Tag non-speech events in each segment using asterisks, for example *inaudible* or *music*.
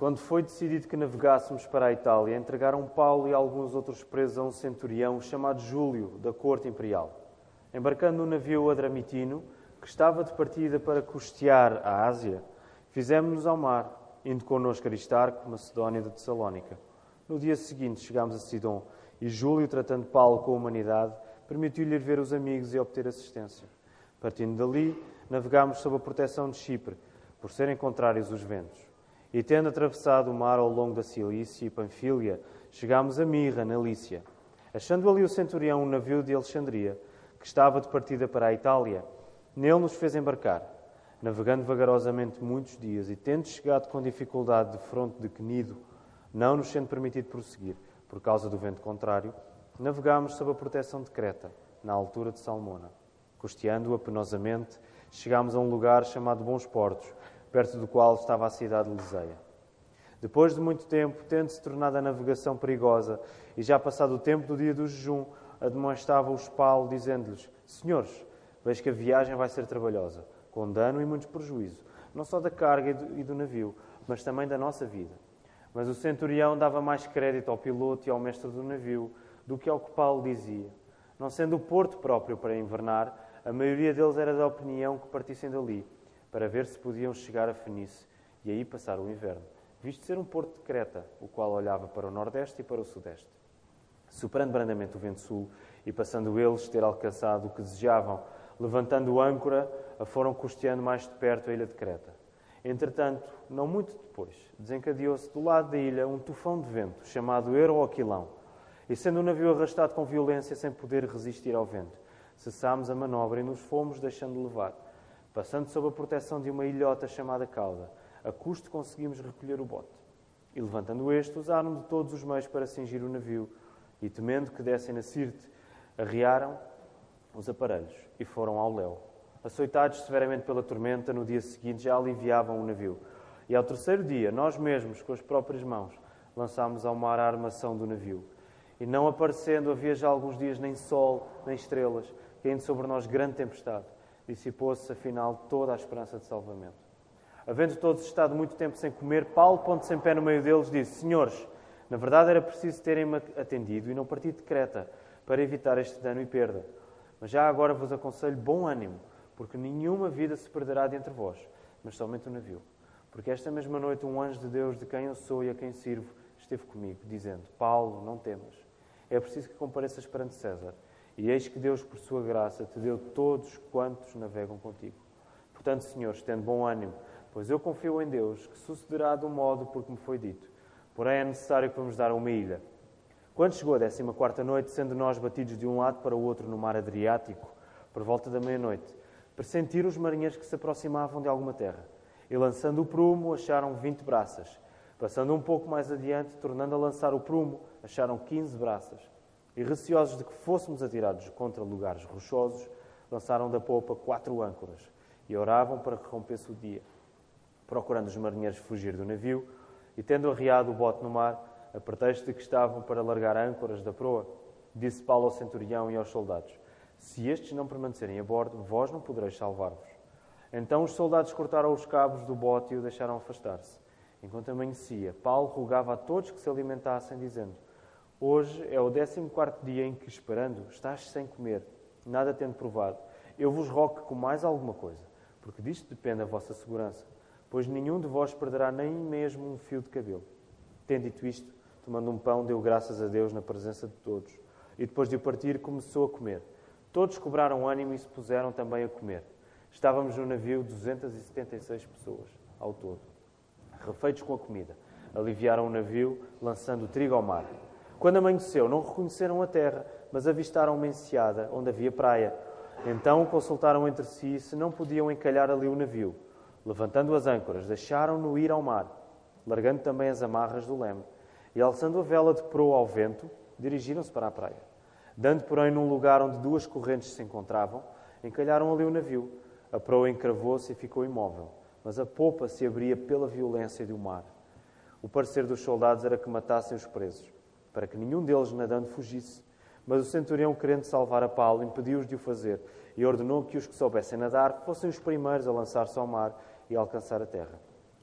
Quando foi decidido que navegássemos para a Itália, entregaram Paulo e alguns outros presos a um centurião chamado Júlio, da corte imperial. Embarcando no navio Adramitino, que estava de partida para custear a Ásia, fizemos-nos ao mar, indo connosco Aristarco, Macedónia de Tessalónica. No dia seguinte chegámos a Sidon e Júlio, tratando Paulo com humanidade, permitiu-lhe ver os amigos e obter assistência. Partindo dali, navegámos sob a proteção de Chipre, por serem contrários os ventos. E tendo atravessado o mar ao longo da Cilícia e Panfília, chegámos a Mirra, na Lícia. Achando ali o centurião um navio de Alexandria, que estava de partida para a Itália, nele nos fez embarcar. Navegando vagarosamente muitos dias e tendo chegado com dificuldade de fronte de Cnido, não nos sendo permitido prosseguir, por causa do vento contrário, navegámos sob a proteção de Creta, na altura de Salmona. Costeando-a penosamente, chegámos a um lugar chamado Bons Portos, perto do qual estava a cidade de Liseia. Depois de muito tempo, tendo-se tornado a navegação perigosa e já passado o tempo do dia do jejum, admoestava-os Paulo, dizendo-lhes: Senhores, vejo que a viagem vai ser trabalhosa, com dano e muito prejuízo, não só da carga e do, e do navio, mas também da nossa vida. Mas o centurião dava mais crédito ao piloto e ao mestre do navio do que ao que Paulo dizia. Não sendo o porto próprio para invernar, a maioria deles era da opinião que partissem dali para ver se podiam chegar a Fenice e aí passar o inverno, visto ser um porto de Creta, o qual olhava para o nordeste e para o sudeste. Superando brandamente o vento sul e passando eles ter alcançado o que desejavam, levantando âncora, a foram custeando mais de perto a ilha de Creta. Entretanto, não muito depois, desencadeou-se do lado da ilha um tufão de vento, chamado Euroaquilão, e sendo o navio arrastado com violência sem poder resistir ao vento, cessámos a manobra e nos fomos deixando levar Passando sob a proteção de uma ilhota chamada Cauda, a custo conseguimos recolher o bote. E levantando este, usaram de todos os meios para cingir o navio, e temendo que dessem na Sirte, arriaram os aparelhos e foram ao léu. Açoitados severamente pela tormenta, no dia seguinte já aliviavam o navio. E ao terceiro dia, nós mesmos, com as próprias mãos, lançámos ao mar a armação do navio. E não aparecendo havia já alguns dias nem sol, nem estrelas, caindo sobre nós grande tempestade dissipou-se afinal toda a esperança de salvamento. Havendo todos estado muito tempo sem comer, Paulo, pondo-se em pé no meio deles, disse: Senhores, na verdade era preciso terem-me atendido e não partir de Creta para evitar este dano e perda. Mas já agora vos aconselho bom ânimo, porque nenhuma vida se perderá de entre vós, mas somente o navio. Porque esta mesma noite um anjo de Deus, de quem eu sou e a quem sirvo, esteve comigo, dizendo: Paulo, não temas. É preciso que compareças perante César. E eis que Deus, por sua graça, te deu todos quantos navegam contigo. Portanto, senhores, tendo bom ânimo, pois eu confio em Deus, que sucederá do modo por que me foi dito. Porém, é necessário que vamos dar a uma ilha. Quando chegou a décima quarta noite, sendo nós batidos de um lado para o outro no mar Adriático, por volta da meia-noite, pressentiram os marinheiros que se aproximavam de alguma terra. E lançando o prumo, acharam vinte braças. Passando um pouco mais adiante, tornando a lançar o prumo, acharam quinze braças e receosos de que fôssemos atirados contra lugares rochosos, lançaram da popa quatro âncoras e oravam para que rompesse o dia. Procurando os marinheiros fugir do navio e tendo arriado o bote no mar, a pretexto de que estavam para largar âncoras da proa, disse Paulo ao centurião e aos soldados: Se estes não permanecerem a bordo, vós não podereis salvar-vos. Então os soldados cortaram os cabos do bote e o deixaram afastar-se. Enquanto amanhecia, Paulo rogava a todos que se alimentassem, dizendo: Hoje é o décimo quarto dia em que, esperando, estás sem comer, nada tendo provado. Eu vos rogo que comais alguma coisa, porque disto depende a vossa segurança, pois nenhum de vós perderá nem mesmo um fio de cabelo. Tendo dito isto, tomando um pão, deu graças a Deus na presença de todos, e depois de o partir, começou a comer. Todos cobraram ânimo e se puseram também a comer. Estávamos no navio 276 pessoas ao todo. Refeitos com a comida, aliviaram o navio, lançando o trigo ao mar. Quando amanheceu, não reconheceram a terra, mas avistaram uma enseada onde havia praia. Então consultaram entre si se não podiam encalhar ali o navio. Levantando as âncoras, deixaram-no ir ao mar, largando também as amarras do leme. E alçando a vela de proa ao vento, dirigiram-se para a praia. Dando, porém, num lugar onde duas correntes se encontravam, encalharam ali o navio. A proa encravou-se e ficou imóvel, mas a popa se abria pela violência do mar. O parecer dos soldados era que matassem os presos para que nenhum deles nadando fugisse. Mas o centurião, querendo salvar a Paulo, impediu-os de o fazer e ordenou que os que soubessem nadar fossem os primeiros a lançar-se ao mar e a alcançar a terra.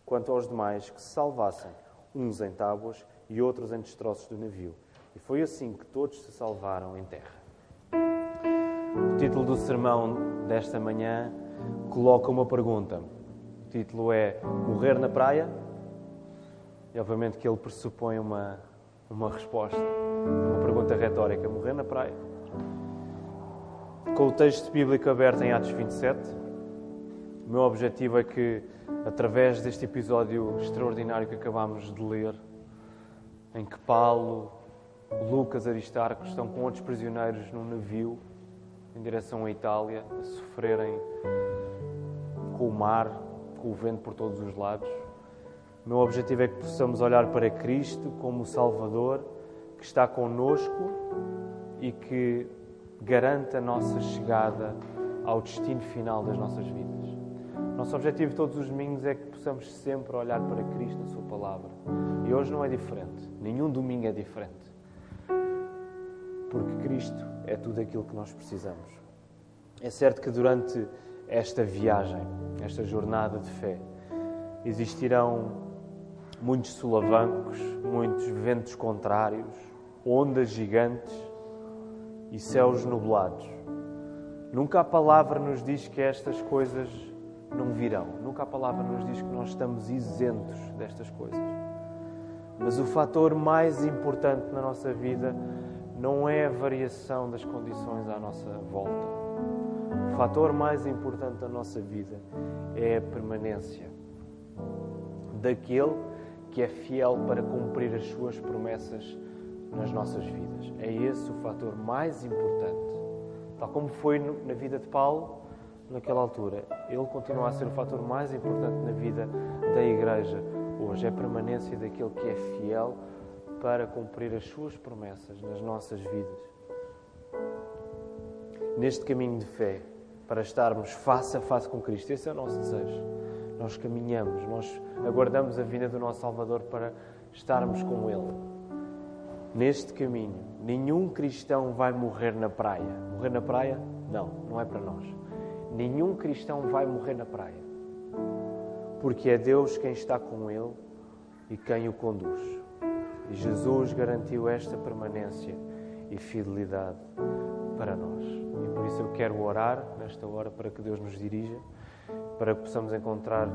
Quanto aos demais, que se salvassem uns em tábuas e outros em destroços do navio. E foi assim que todos se salvaram em terra. O título do sermão desta manhã coloca uma pergunta. O título é Morrer na Praia? E obviamente que ele pressupõe uma, uma resposta, uma pergunta retórica: Morrer na praia? Com o texto bíblico aberto em Atos 27, o meu objetivo é que, através deste episódio extraordinário que acabámos de ler, em que Paulo, Lucas, Aristarco estão com outros prisioneiros num navio em direção à Itália, a sofrerem com o mar, com o vento por todos os lados. O meu objetivo é que possamos olhar para Cristo como o Salvador que está conosco e que garante a nossa chegada ao destino final das nossas vidas. Nosso objetivo todos os domingos é que possamos sempre olhar para Cristo na Sua palavra. E hoje não é diferente. Nenhum domingo é diferente. Porque Cristo é tudo aquilo que nós precisamos. É certo que durante esta viagem, esta jornada de fé, existirão muitos solavancos, muitos ventos contrários, ondas gigantes e céus nublados. Nunca a palavra nos diz que estas coisas não virão. Nunca a palavra nos diz que nós estamos isentos destas coisas. Mas o fator mais importante na nossa vida não é a variação das condições à nossa volta. O fator mais importante da nossa vida é a permanência daquele que é fiel para cumprir as suas promessas nas nossas vidas. É esse o fator mais importante. Tal como foi na vida de Paulo, naquela altura, ele continua a ser o fator mais importante na vida da Igreja hoje. É a permanência daquele que é fiel para cumprir as suas promessas nas nossas vidas. Neste caminho de fé, para estarmos face a face com Cristo, esse é o nosso desejo. Nós caminhamos, nós aguardamos a vinda do nosso Salvador para estarmos com Ele. Neste caminho, nenhum cristão vai morrer na praia. Morrer na praia? Não, não é para nós. Nenhum cristão vai morrer na praia. Porque é Deus quem está com ele e quem o conduz. E Jesus garantiu esta permanência e fidelidade para nós. E por isso eu quero orar nesta hora para que Deus nos dirija, para que possamos encontrar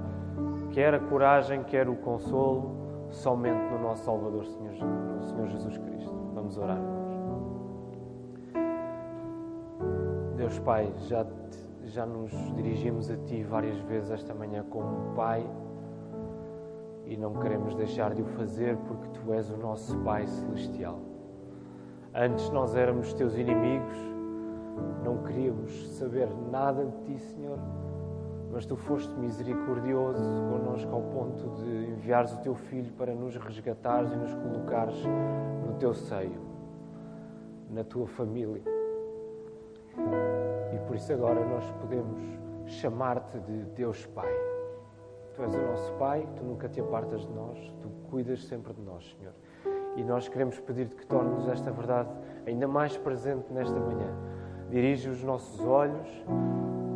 quer a coragem, quer o consolo somente no nosso Salvador, Senhor, no Senhor Jesus Cristo. Vamos orar. Deus Pai, já, já nos dirigimos a Ti várias vezes esta manhã como Pai e não queremos deixar de o fazer porque Tu és o nosso Pai Celestial. Antes nós éramos Teus inimigos, não queríamos saber nada de Ti, Senhor mas tu foste misericordioso connosco ao ponto de enviares o teu filho para nos resgatares e nos colocares no teu seio, na tua família. E por isso agora nós podemos chamar-te de Deus Pai. Tu és o nosso Pai, tu nunca te apartas de nós, tu cuidas sempre de nós, Senhor. E nós queremos pedir-te que tornes esta verdade ainda mais presente nesta manhã. Dirige os nossos olhos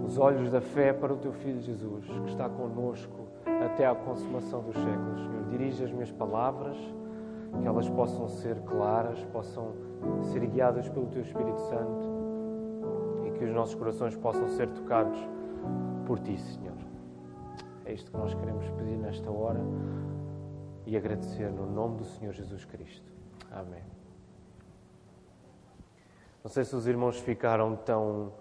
os olhos da fé para o teu Filho Jesus, que está conosco até à consumação dos séculos. Senhor, dirige as minhas palavras, que elas possam ser claras, possam ser guiadas pelo teu Espírito Santo e que os nossos corações possam ser tocados por ti, Senhor. É isto que nós queremos pedir nesta hora e agradecer no nome do Senhor Jesus Cristo. Amém. Não sei se os irmãos ficaram tão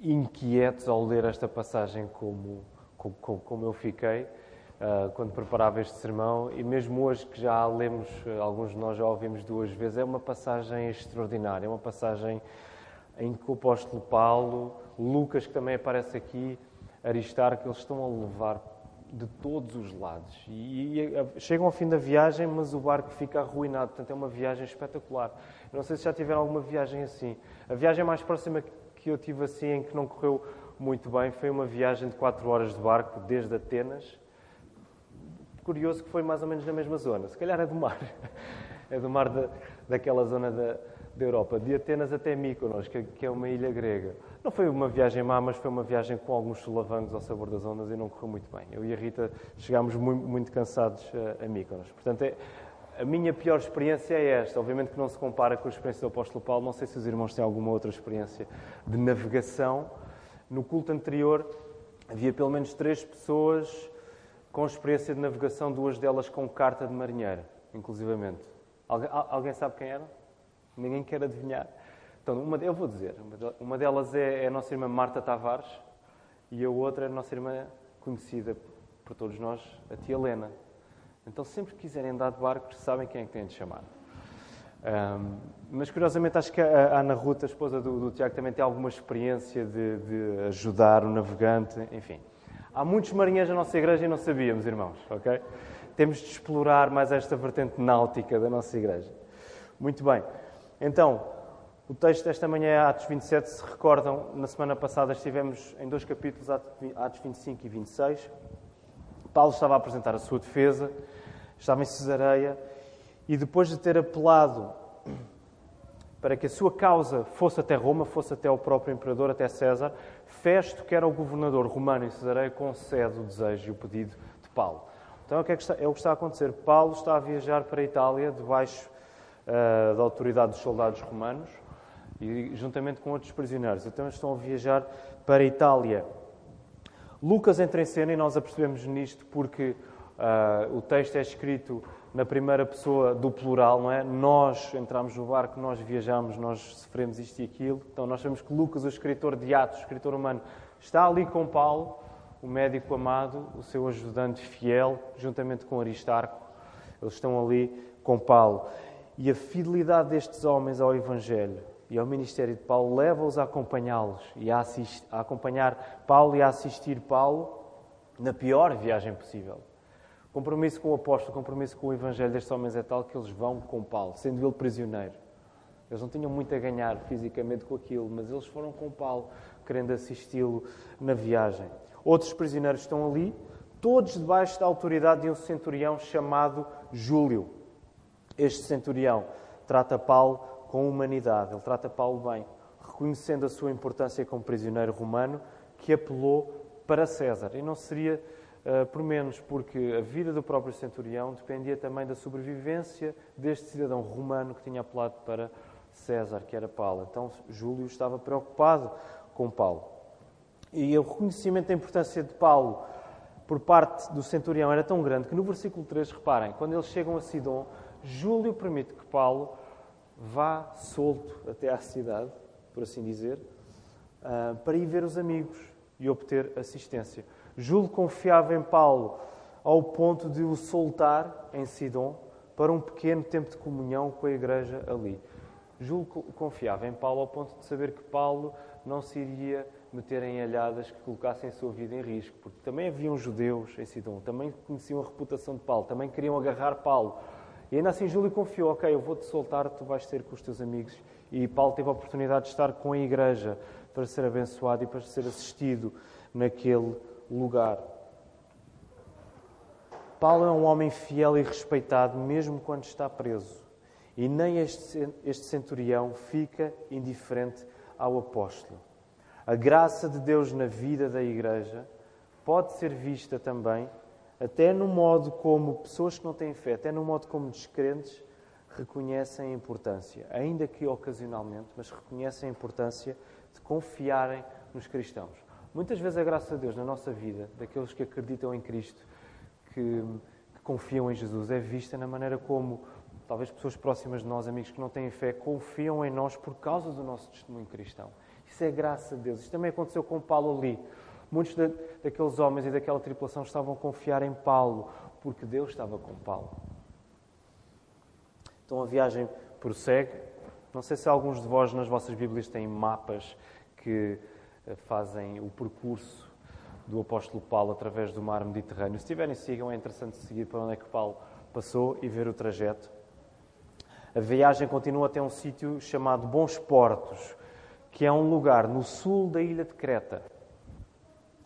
inquietos ao ler esta passagem como, como, como eu fiquei uh, quando preparava este sermão e mesmo hoje que já a lemos, ah, alguns de nós já a ouvimos duas vezes, é uma passagem extraordinária, é uma passagem em que o apóstolo Paulo, Lucas que também aparece aqui, Aristarco, eles estão a levar de todos os lados. E, e, chegam ao fim da viagem, mas o barco fica arruinado. Portanto, é uma viagem espetacular. não sei se já tiveram alguma viagem assim. A viagem mais próxima que eu tive assim em que não correu muito bem foi uma viagem de 4 horas de barco desde Atenas. Curioso que foi mais ou menos na mesma zona. Se calhar é do mar. *laughs* É do mar da, daquela zona da, da Europa, de Atenas até Mykonos, que é uma ilha grega. Não foi uma viagem má, mas foi uma viagem com alguns solavancos ao sabor das ondas e não correu muito bem. Eu e a Rita chegámos muito, muito cansados a, a Mykonos. Portanto, é, a minha pior experiência é esta. Obviamente que não se compara com a experiência do apóstolo Paulo. Não sei se os irmãos têm alguma outra experiência de navegação. No culto anterior havia pelo menos três pessoas com experiência de navegação, duas delas com carta de marinheiro, inclusivamente. Alguém, alguém sabe quem era? Ninguém quer adivinhar. Então, uma, eu vou dizer. Uma delas é, é a nossa irmã Marta Tavares e a outra é a nossa irmã conhecida por todos nós, a tia Helena. Então, sempre que quiserem andar de barco, sabem quem é que têm de chamar. Um, mas, curiosamente, acho que a Ana Ruta, a esposa do, do Tiago, também tem alguma experiência de, de, ajudar o navegante, enfim. Há muitos marinheiros na nossa igreja e não sabíamos, irmãos, ok? Temos de explorar mais esta vertente náutica da nossa igreja. Muito bem. Então, o texto desta manhã é Atos 27. Se recordam, na semana passada estivemos em dois capítulos, Atos 25 e 26. Paulo estava a apresentar a sua defesa, estava em Cesareia, e depois de ter apelado para que a sua causa fosse até Roma, fosse até o próprio imperador, até César, Festo, que era o governador romano em Cesareia, concede o desejo e o pedido de Paulo. Então, o que é, que está, é o que está a acontecer? Paulo está a viajar para a Itália, debaixo uh, da autoridade dos soldados romanos, e juntamente com outros prisioneiros. Então, estão a viajar para a Itália. Lucas entra em cena e nós apercebemos nisto porque uh, o texto é escrito na primeira pessoa do plural, não é? Nós entramos no barco, nós viajamos, nós sofremos isto e aquilo. Então nós sabemos que Lucas, o escritor de Atos, o escritor humano, está ali com Paulo, o médico amado, o seu ajudante fiel, juntamente com Aristarco. Eles estão ali com Paulo. E a fidelidade destes homens ao Evangelho e ao ministério de Paulo leva-os a acompanhá-los e a, a acompanhar Paulo e a assistir Paulo na pior viagem possível compromisso com o apóstolo, compromisso com o evangelho destes homens é tal que eles vão com Paulo, sendo ele prisioneiro. Eles não tinham muito a ganhar fisicamente com aquilo, mas eles foram com Paulo, querendo assisti-lo na viagem. Outros prisioneiros estão ali, todos debaixo da autoridade de um centurião chamado Júlio. Este centurião trata Paulo com humanidade, ele trata Paulo bem, reconhecendo a sua importância como prisioneiro romano, que apelou para César. E não seria por menos, porque a vida do próprio centurião dependia também da sobrevivência deste cidadão romano que tinha apelado para César, que era Paulo. Então Júlio estava preocupado com Paulo. E o reconhecimento da importância de Paulo por parte do centurião era tão grande que no versículo 3, reparem, quando eles chegam a Sidon, Júlio permite que Paulo vá solto até à cidade, por assim dizer, uh, para ir ver os amigos e obter assistência. Júlio confiava em Paulo ao ponto de o soltar em Sidon para um pequeno tempo de comunhão com a igreja ali. Júlio confiava em Paulo ao ponto de saber que Paulo não se iria meter em alhadas que colocassem a sua vida em risco, porque também haviam judeus em Sidon, também conheciam a reputação de Paulo, também queriam agarrar Paulo. E ainda assim Júlio confiou, ok, eu vou-te soltar, tu vais ter com os teus amigos. E Paulo teve a oportunidade de estar com a igreja para ser abençoado e para ser assistido naquele lugar. Paulo é um homem fiel e respeitado, mesmo quando está preso. E nem este, centurião fica indiferente ao apóstolo. A graça de Deus na vida da igreja pode ser vista também, até no modo como pessoas que não têm fé, até no modo como descrentes reconhecem a importância, ainda que ocasionalmente, mas reconhecem a importância de confiarem nos cristãos. Muitas vezes a graça de Deus na nossa vida, daqueles que acreditam em Cristo, que, que confiam em Jesus, é vista na maneira como talvez pessoas próximas de nós, amigos que não têm fé, confiam em nós por causa do nosso testemunho cristão. Isso é graça de Deus. Isto também aconteceu com Paulo ali. Muitos de, daqueles homens e daquela tripulação estavam a confiar em Paulo, porque Deus estava com Paulo. Então a viagem prossegue. Não sei se alguns de vós nas vossas Bíblias têm mapas que fazem o percurso do apóstolo Paulo através do mar Mediterrâneo. Se tiverem, sigam, é interessante seguir para onde é que Paulo passou e ver o trajeto. A viagem continua até um sítio chamado Bons Portos, que é um lugar no sul da ilha de Creta.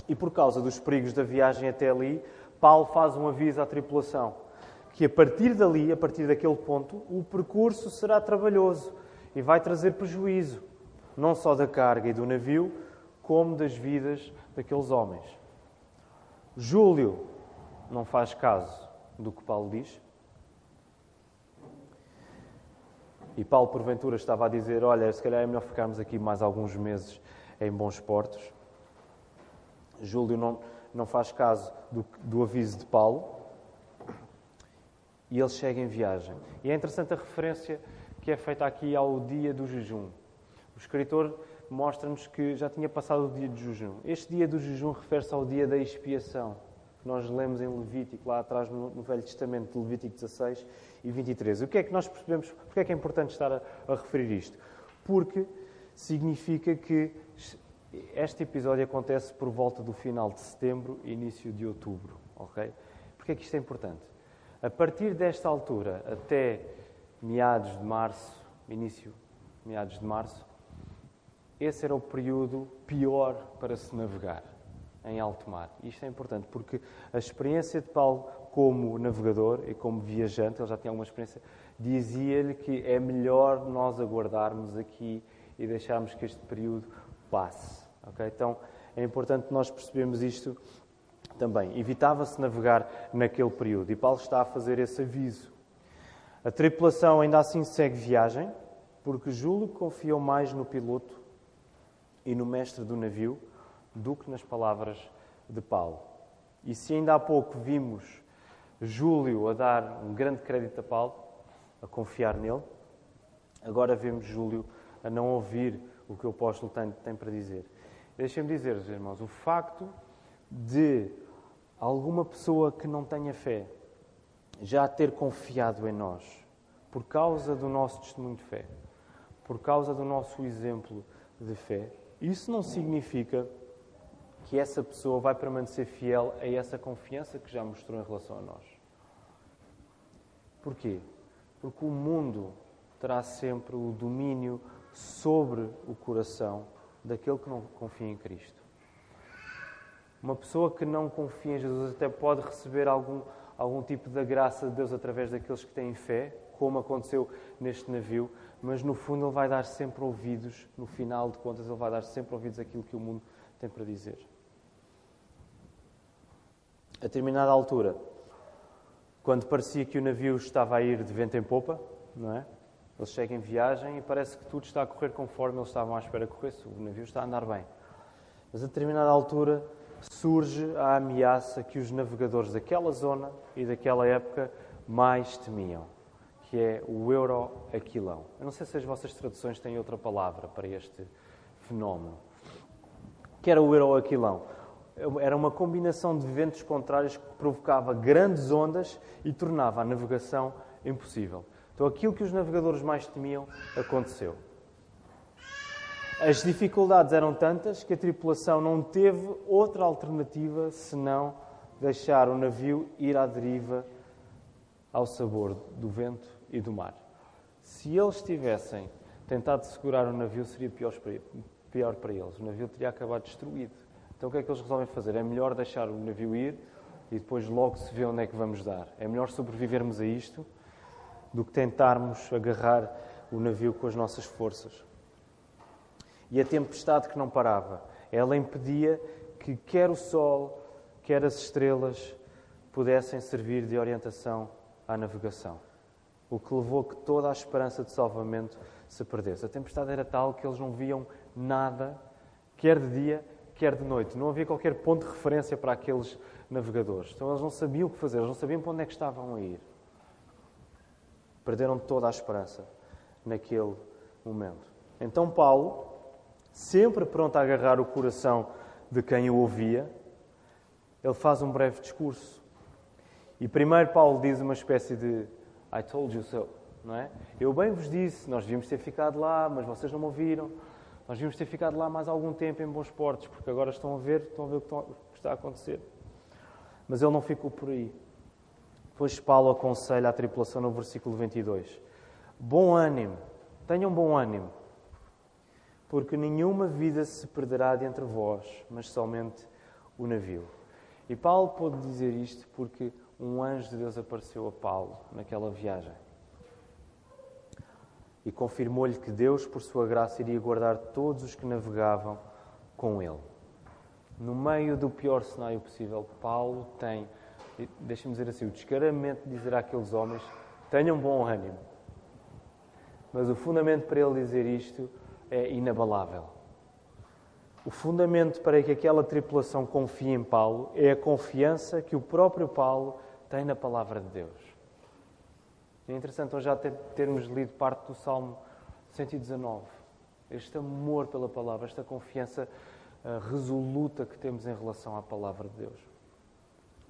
E por causa dos perigos da viagem até ali, Paulo faz um aviso à tripulação que a partir dali, a partir daquele ponto, o percurso será trabalhoso e vai trazer prejuízo, não só da carga e do navio, como das vidas daqueles homens. Júlio não faz caso do que Paulo diz. E Paulo, porventura, estava a dizer: Olha, se calhar é melhor ficarmos aqui mais alguns meses em bons portos. Júlio não, não faz caso do, do aviso de Paulo e ele chega em viagem. E é interessante a referência que é feita aqui ao dia do jejum. O escritor mostra-nos que já tinha passado o dia do jejum. Este dia do jejum refere-se ao dia da expiação, que nós lemos em Levítico, lá atrás no Velho Testamento, de Levítico 16 e 23. O que é que nós percebemos? Porque é que é importante estar a, a referir isto? Porque significa que este episódio acontece por volta do final de setembro e início de outubro. ok? Porquê é que isto é importante? A partir desta altura até meados de março, início, meados de março, esse era o período pior para se navegar em alto mar. Isto é importante porque a experiência de Paulo como navegador e como viajante, ele já tinha alguma experiência, dizia-lhe que é melhor nós aguardarmos aqui e deixarmos que este período passe. Okay? Então é importante nós percebermos isto também. Evitava-se navegar naquele período e Paulo está a fazer esse aviso. A tripulação ainda assim segue viagem, porque Júlio confiou mais no piloto e no mestre do navio do que nas palavras de Paulo. E se ainda há pouco vimos Júlio a dar um grande crédito a Paulo, a confiar nele, agora vemos Júlio a não ouvir o que o apóstolo tem, tem para dizer. Deixem-me dizer-vos, irmãos, o facto de alguma pessoa que não tenha fé já ter confiado em nós, por causa do nosso testemunho de fé, por causa do nosso exemplo de fé, isso não significa que essa pessoa vai permanecer fiel a essa confiança que já mostrou em relação a nós. Porquê? Porque o mundo terá sempre o domínio sobre o coração daquele que não confia em Cristo. Uma pessoa que não confia em Jesus até pode receber algum, algum tipo da graça de Deus através daqueles que têm fé, como aconteceu neste navio, mas no fundo ele vai dar sempre ouvidos, no final de contas, ele vai dar sempre ouvidos àquilo que o mundo tem para dizer. A determinada altura, quando parecia que o navio estava a ir de vento em popa, não é? Eles chegam em viagem e parece que tudo está a correr conforme eles estavam à espera que corresse. O navio está a andar bem. Mas a determinada altura surge a ameaça que os navegadores daquela zona e daquela época mais temiam, que é o Euroaquilão. Eu não sei se as vossas traduções têm outra palavra para este fenómeno. Que era o Euroaquilão? Era uma combinação de ventos contrários que provocava grandes ondas e tornava a navegação impossível. Então, aquilo que os navegadores mais temiam aconteceu. As dificuldades eram tantas que a tripulação não teve outra alternativa senão deixar o navio ir à deriva ao sabor do vento e do mar. Se eles tivessem tentado segurar o navio, seria pior para eles. O navio teria acabado destruído. Então, o que é que eles resolvem fazer? É melhor deixar o navio ir e depois logo se vê onde é que vamos dar. É melhor sobrevivermos a isto do que tentarmos agarrar o navio com as nossas forças. E a tempestade que não parava, ela impedia que quer o sol, quer as estrelas pudessem servir de orientação à navegação. O que levou que toda a esperança de salvamento se perdesse. A tempestade era tal que eles não viam nada, quer de dia, quer de noite. Não havia qualquer ponto de referência para aqueles navegadores. Então eles não sabiam o que fazer, eles não sabiam para onde é que estavam a ir. Perderam toda a esperança naquele momento. Então, Paulo, sempre pronto a agarrar o coração de quem o ouvia, ele faz um breve discurso. E primeiro Paulo diz uma espécie de I told you so, não é? Eu bem vos disse, nós devíamos ter ficado lá, mas vocês não me ouviram. Nós devíamos ter ficado lá mais algum tempo em bons portos, porque agora estão a ver, estão a ver o que está a acontecer. Mas ele não ficou por aí. Depois Paulo aconselha a tripulação no versículo 22. Bom ânimo, tenham bom ânimo, porque nenhuma vida se perderá de entre vós, mas somente o navio. E Paulo pôde dizer isto porque um anjo de Deus apareceu a Paulo naquela viagem. e confirmou-lhe que Deus, por sua graça, iria guardar todos os que navegavam com ele. No meio do pior cenário possível, Paulo tem, deixa-me dizer assim, o descaramento de dizer àqueles homens: tenham bom ânimo. Mas o fundamento para ele dizer isto é inabalável. O fundamento para que aquela tripulação confie em Paulo é a confiança que o próprio Paulo tem na palavra de Deus. É interessante hoje já termos lido parte do Salmo 119. Este amor pela palavra, esta confiança uh, resoluta que temos em relação à palavra de Deus.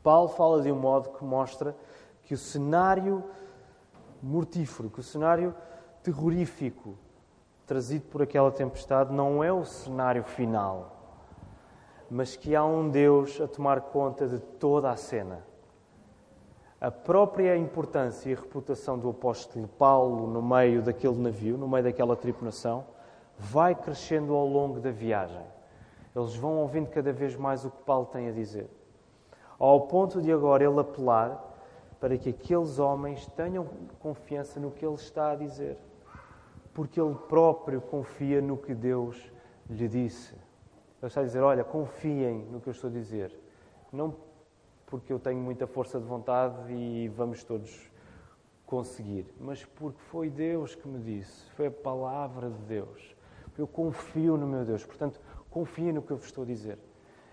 Paulo fala de um modo que mostra que o cenário mortífero, que o cenário terrorífico trazido por aquela tempestade não é o cenário final, mas que há um Deus a tomar conta de toda a cena a própria importância e reputação do apóstolo Paulo no meio daquele navio, no meio daquela tripulação, vai crescendo ao longo da viagem. Eles vão ouvindo cada vez mais o que Paulo tem a dizer. Ao ponto de agora ele apelar para que aqueles homens tenham confiança no que ele está a dizer. Porque ele próprio confia no que Deus lhe disse. Ele está a dizer: Olha, confiem no que eu estou a dizer. Não porque eu tenho muita força de vontade e vamos todos conseguir, mas porque foi Deus que me disse, foi a palavra de Deus. Eu confio no meu Deus, portanto, confio no que eu vos estou a dizer.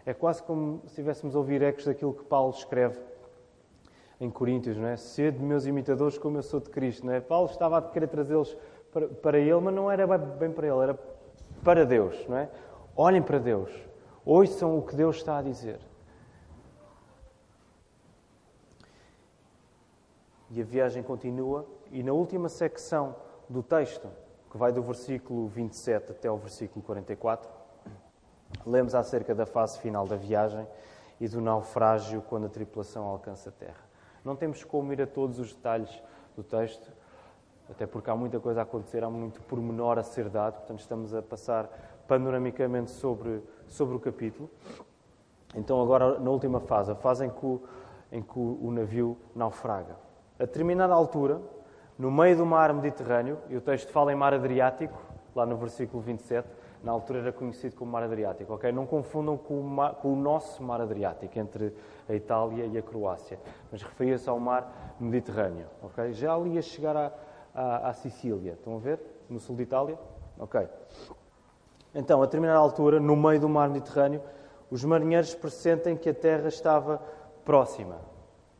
É quase como se estivéssemos a ouvir ecos daquilo que Paulo escreve em Coríntios, não é? Sede meus imitadores como eu sou de Cristo, não é? Paulo estava a querer trazê-los para, para ele, mas não era bem para ele, era para Deus, não é? Olhem para Deus, ouçam o que Deus está a dizer. E a viagem continua, e na última secção do texto, que vai do versículo 27 até ao versículo 44, lemos acerca da fase final da viagem e do naufrágio quando a tripulação alcança a terra. Não temos como ir a todos os detalhes do texto, até porque há muita coisa a acontecer, há muito pormenor a ser dado, portanto estamos a passar panoramicamente sobre, sobre o capítulo. Então, agora na última fase, a fase em que o, em que o navio naufraga. A determinada altura, no meio do mar Mediterrâneo, e o texto fala em mar Adriático, lá no versículo 27, na altura era conhecido como mar Adriático, ok? Não confundam com o, mar, com o nosso mar Adriático, entre a Itália e a Croácia, mas referia-se ao mar Mediterrâneo, ok? Já ali ia chegar à, à, à Sicília, estão a ver? No sul de Itália? Ok. Então, a determinada altura, no meio do mar Mediterrâneo, os marinheiros pressentem que a terra estava próxima,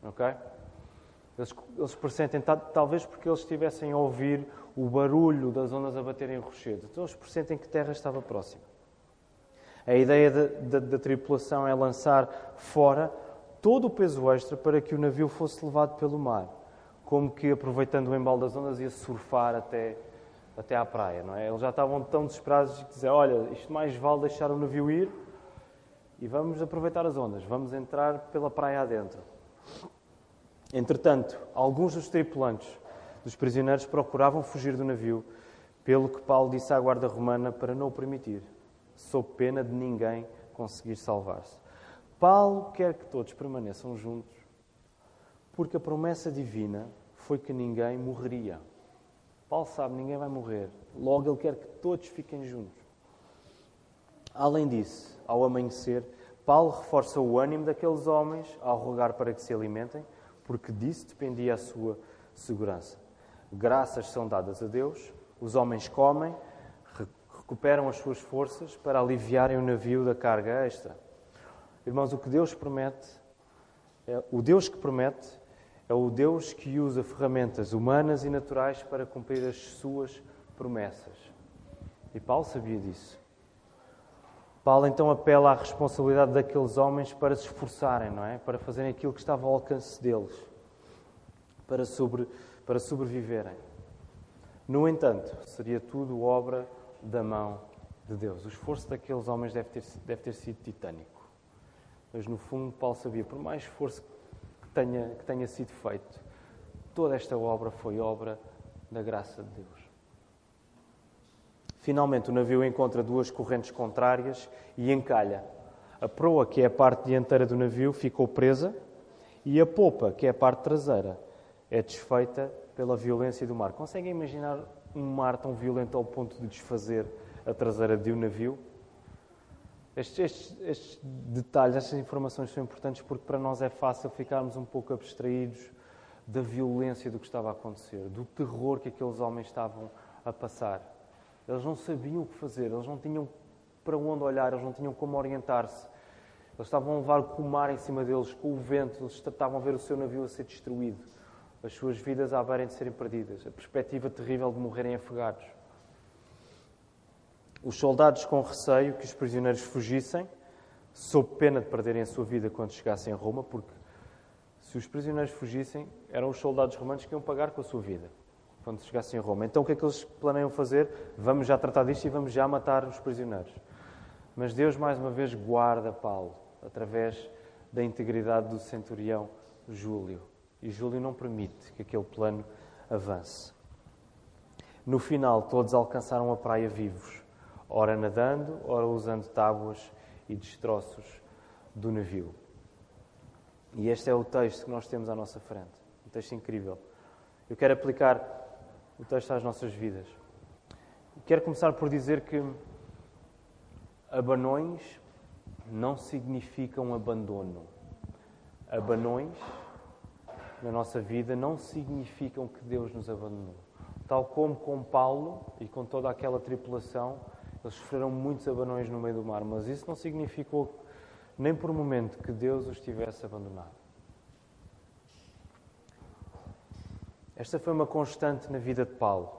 ok? Eles, eles pressentem, talvez porque eles estivessem a ouvir o barulho das ondas a baterem em rochedo. Então eles pressentem que terra estava próxima. A ideia da tripulação é lançar fora todo o peso extra para que o navio fosse levado pelo mar, como que aproveitando o embalo das ondas ia surfar até, até à praia. Não é? Eles já estavam tão desesperados de dizer: Olha, isto mais vale deixar o navio ir e vamos aproveitar as ondas, vamos entrar pela praia adentro. Entretanto, alguns dos tripulantes dos prisioneiros procuravam fugir do navio, pelo que Paulo disse à guarda romana para não o permitir, sob pena de ninguém conseguir salvar-se. Paulo quer que todos permaneçam juntos, porque a promessa divina foi que ninguém morreria. Paulo sabe, ninguém vai morrer. Logo, ele quer que todos fiquem juntos. Além disso, ao amanhecer, Paulo reforça o ânimo daqueles homens ao rogar para que se alimentem porque disso dependia a sua segurança. Graças são dadas a Deus, os homens comem, recuperam as suas forças para aliviarem o navio da carga extra. Irmãos, o que Deus promete, é, o Deus que promete, é o Deus que usa ferramentas humanas e naturais para cumprir as suas promessas. E Paulo sabia disso. Paulo então apela à responsabilidade daqueles homens para se esforçarem, não é? Para fazerem aquilo que estava ao alcance deles, para, sobre, para sobreviverem. No entanto, seria tudo obra da mão de Deus. O esforço daqueles homens deve ter, deve ter sido titânico. Mas no fundo, Paulo sabia, por mais esforço que tenha, que tenha sido feito, toda esta obra foi obra da graça de Deus. Finalmente, o navio encontra duas correntes contrárias e encalha. A proa, que é a parte dianteira do navio, ficou presa e a popa, que é a parte traseira, é desfeita pela violência do mar. Conseguem imaginar um mar tão violento ao ponto de desfazer a traseira de um navio? Estes, estes, estes, detalhes, estas informações são importantes porque para nós é fácil ficarmos um pouco abstraídos da violência do que estava a acontecer, do terror que aqueles homens estavam a passar. Eles não sabiam o que fazer, eles não tinham para onde olhar, eles não tinham como orientar-se. Eles estavam a levar com o mar em cima deles, com o vento, eles estavam a ver o seu navio a ser destruído, as suas vidas à beira de serem perdidas, a perspectiva terrível de morrerem afogados. Os soldados, com receio que os prisioneiros fugissem, sob pena de perderem a sua vida quando chegassem a Roma, porque se os prisioneiros fugissem, eram os soldados romanos que iam pagar com a sua vida quando chegassem a Roma. Então o que é que eles planeiam fazer? Vamos já tratar disto e vamos já matar os prisioneiros. Mas Deus, mais uma vez, guarda Paulo através da integridade do centurião Júlio. E Júlio não permite que aquele plano avance. No final, todos alcançaram a praia vivos ora nadando, ora usando tábuas e destroços do navio. E este é o texto que nós temos à nossa frente. Um texto incrível. Eu quero aplicar o texto às nossas vidas. Quero começar por dizer que abanões não significam abandono. Abanões na nossa vida não significam que Deus nos abandonou. Tal como com Paulo e com toda aquela tripulação, eles sofreram muitos abanões no meio do mar, mas isso não significou nem por um momento que Deus os tivesse abandonado. Esta foi uma constante na vida de Paulo,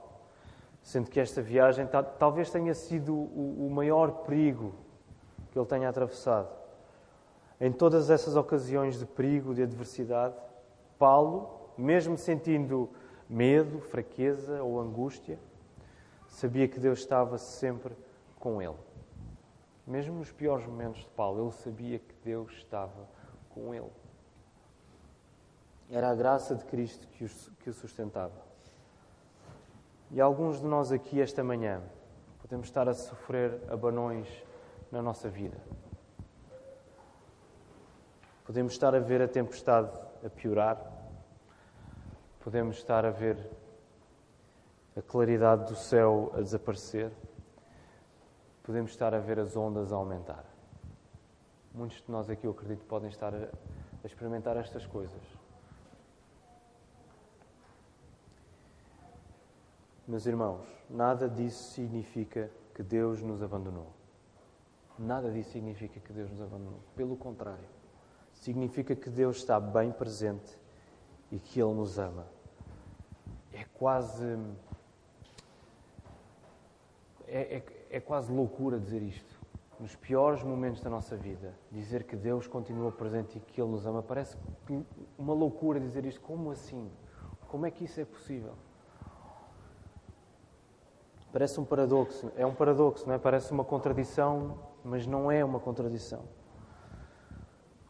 sendo que esta viagem talvez tenha sido o maior perigo que ele tenha atravessado. Em todas essas ocasiões de perigo, de adversidade, Paulo, mesmo sentindo medo, fraqueza ou angústia, sabia que Deus estava sempre com ele. Mesmo nos piores momentos de Paulo, ele sabia que Deus estava com ele. Era a graça de Cristo que, o sustentava. E alguns de nós aqui esta manhã podemos estar a sofrer abanões na nossa vida. Podemos estar a ver a tempestade a piorar. Podemos estar a ver a claridade do céu a desaparecer podemos estar a ver as ondas a aumentar. Muitos de nós aqui, eu acredito, podem estar a, experimentar estas coisas. Meus irmãos, nada disso significa que Deus nos abandonou. Nada disso significa que Deus nos abandonou. Pelo contrário, significa que Deus está bem presente e que Ele nos ama. É quase. É, é, é quase loucura dizer isto. Nos piores momentos da nossa vida, dizer que Deus continua presente e que Ele nos ama, parece uma loucura dizer isto. Como assim? Como é que isso é possível? Parece um paradoxo. É um paradoxo, não é? Parece uma contradição, mas não é uma contradição.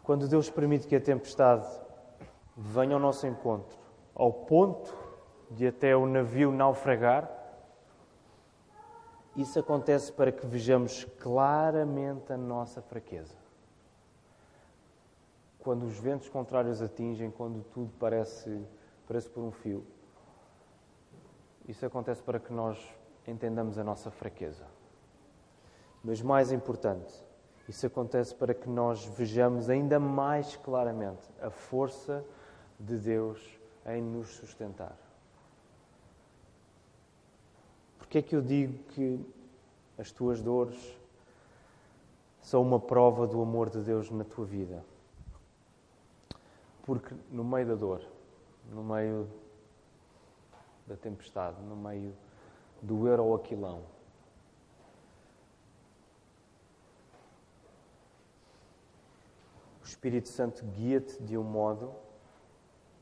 Quando Deus permite que a tempestade venha ao nosso encontro, ao ponto de até o navio naufragar, isso acontece para que vejamos claramente a nossa fraqueza. Quando os ventos contrários atingem, quando tudo parece, parece por um fio, isso acontece para que nós entendamos a nossa fraqueza. Mas mais importante, isso acontece para que nós vejamos ainda mais claramente a força de Deus em nos sustentar. Porquê é que eu digo que as tuas dores são uma prova do amor de Deus na tua vida? Porque no meio da dor, no meio da tempestade, no meio do euro aquilão, o Espírito Santo guia-te de um modo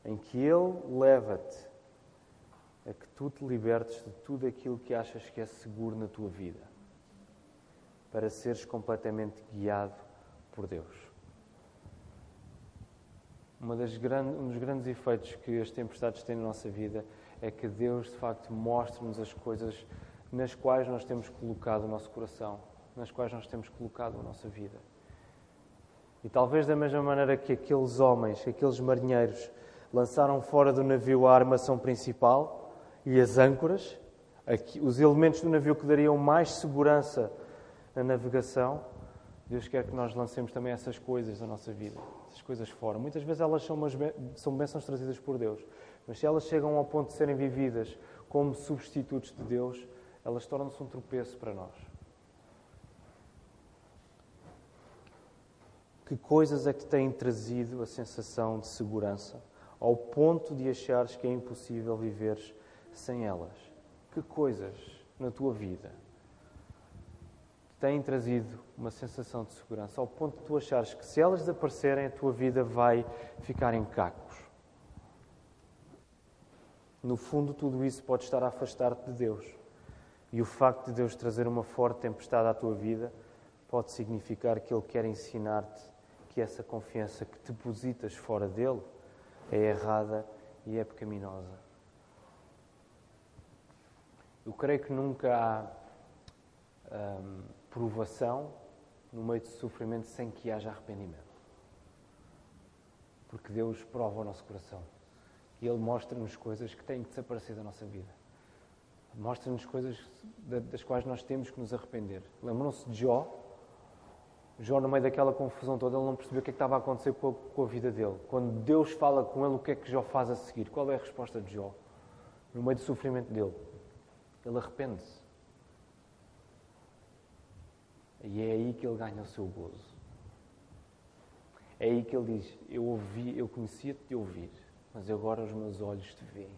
em que Ele leva-te a que tu te libertes de tudo aquilo que achas que é seguro na tua vida, para seres completamente guiado por Deus. Um dos grandes efeitos que as tempestades têm na nossa vida é que Deus, de facto, mostra-nos as coisas nas quais nós temos colocado o nosso coração, nas quais nós temos colocado a nossa vida. E talvez da mesma maneira que aqueles homens, que aqueles marinheiros lançaram fora do navio a armação principal, e as âncoras, os elementos do navio que dariam mais segurança na navegação, Deus quer que nós lancemos também essas coisas na nossa vida, essas coisas fora. Muitas vezes elas são, umas, são bênçãos trazidas por Deus, mas se elas chegam ao ponto de serem vividas como substitutos de Deus, elas tornam-se um tropeço para nós. Que coisas é que têm trazido a sensação de segurança ao ponto de achares que é impossível viveres sem elas? Que coisas na tua vida têm trazido uma sensação de segurança ao ponto de tu achares que se elas desaparecerem a tua vida vai ficar em cacos? No fundo, tudo isso pode estar a afastar-te de Deus. E o facto de Deus trazer uma forte tempestade à tua vida pode significar que Ele quer ensinar-te que essa confiança que depositas fora dele é errada e é pecaminosa. Eu creio que nunca há hum, provação no meio de sofrimento sem que haja arrependimento. Porque Deus prova o nosso coração. E Ele mostra-nos coisas que têm que desaparecer da nossa vida. Mostra-nos coisas das quais nós temos que nos arrepender. Lembram-se de Jó? Jó, no meio daquela confusão toda, ele não percebeu o que, é que estava a acontecer com a, com a, vida dele. Quando Deus fala com ele, o que é que Jó faz a seguir? Qual é a resposta de Jó? No meio do sofrimento dele, ele arrepende-se. E é aí que ele ganha o seu gozo. É aí que ele diz: Eu ouvi, eu conhecia-te de ouvir, mas agora os meus olhos te veem.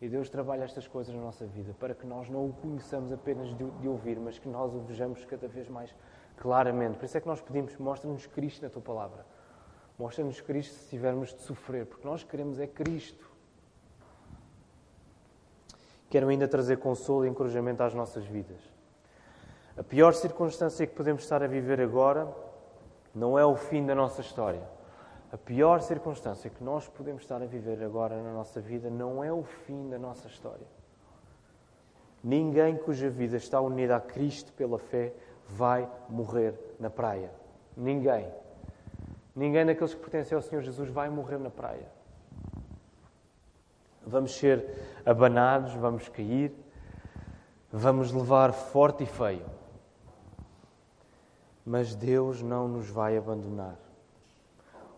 E Deus trabalha estas coisas na nossa vida para que nós não o conheçamos apenas de, de ouvir, mas que nós o vejamos cada vez mais claramente. Por isso é que nós pedimos: mostra-nos Cristo na tua palavra. Mostra-nos Cristo se tivermos de sofrer, porque nós queremos é Cristo. Quero ainda trazer consolo e encorajamento às nossas vidas. A pior circunstância que podemos estar a viver agora não é o fim da nossa história. A pior circunstância que nós podemos estar a viver agora na nossa vida não é o fim da nossa história. Ninguém cuja vida está unida a Cristo pela fé vai morrer na praia. Ninguém. Ninguém daqueles que pertencem ao Senhor Jesus vai morrer na praia. Vamos ser abanados, vamos cair, vamos levar forte e feio. Mas Deus não nos vai abandonar.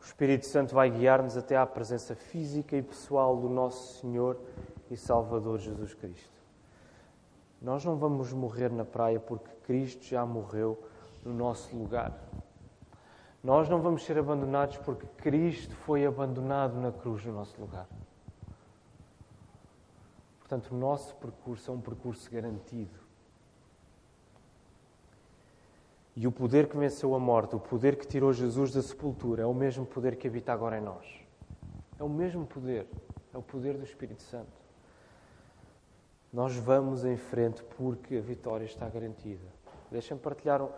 O Espírito Santo vai guiar-nos até à presença física e pessoal do nosso Senhor e Salvador Jesus Cristo. Nós não vamos morrer na praia porque Cristo já morreu no nosso lugar. Nós não vamos ser abandonados porque Cristo foi abandonado na cruz no nosso lugar. Portanto, o nosso percurso é um percurso garantido. E o poder que venceu a morte, o poder que tirou Jesus da sepultura, é o mesmo poder que habita agora em nós. É o mesmo poder. É o poder do Espírito Santo. Nós vamos em frente porque a vitória está garantida. Deixem-me partilhar um,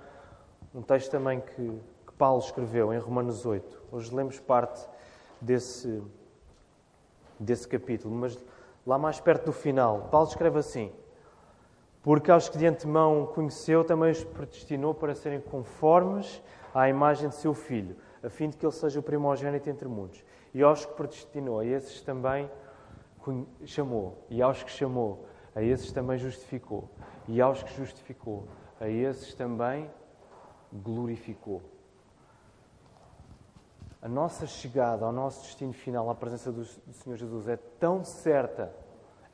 um, texto também que, que Paulo escreveu em Romanos 8. Hoje lemos parte desse, desse capítulo, mas lá mais perto do final, Paulo escreve assim: Porque aos que de antemão conheceu, também os predestinou para serem conformes à imagem de seu filho, a fim de que ele seja o primogênito entre muitos. E aos que predestinou, a esses também chamou. E aos que chamou, a esses também justificou. E aos que justificou, a esses também glorificou. A nossa chegada ao nosso destino final, à presença do, Senhor Jesus, é tão certa,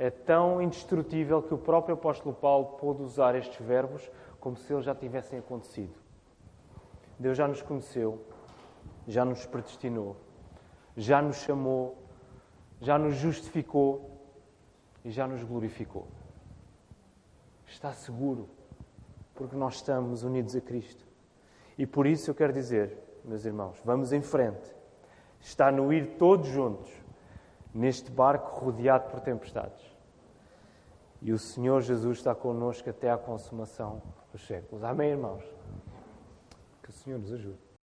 é tão indestrutível que o próprio apóstolo Paulo pôde usar estes verbos como se eles já tivessem acontecido. Deus já nos conheceu, já nos predestinou, já nos chamou, já nos justificou e já nos glorificou. Está seguro, porque nós estamos unidos a Cristo. E por isso eu quero dizer, meus irmãos, vamos em frente. Está no ir todos juntos, neste barco rodeado por tempestades. E o Senhor Jesus está connosco até à consumação dos séculos. Amém, irmãos? Que o Senhor nos ajude.